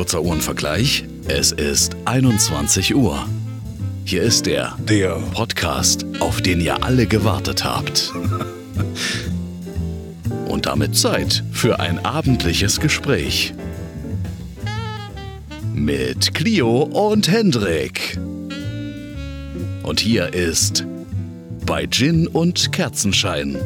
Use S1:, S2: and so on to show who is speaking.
S1: Kurzer Uhrenvergleich. Es ist 21 Uhr. Hier ist er,
S2: Der
S1: Podcast, auf den ihr alle gewartet habt. Und damit Zeit für ein abendliches Gespräch. Mit Clio und Hendrik. Und hier ist bei Gin und Kerzenschein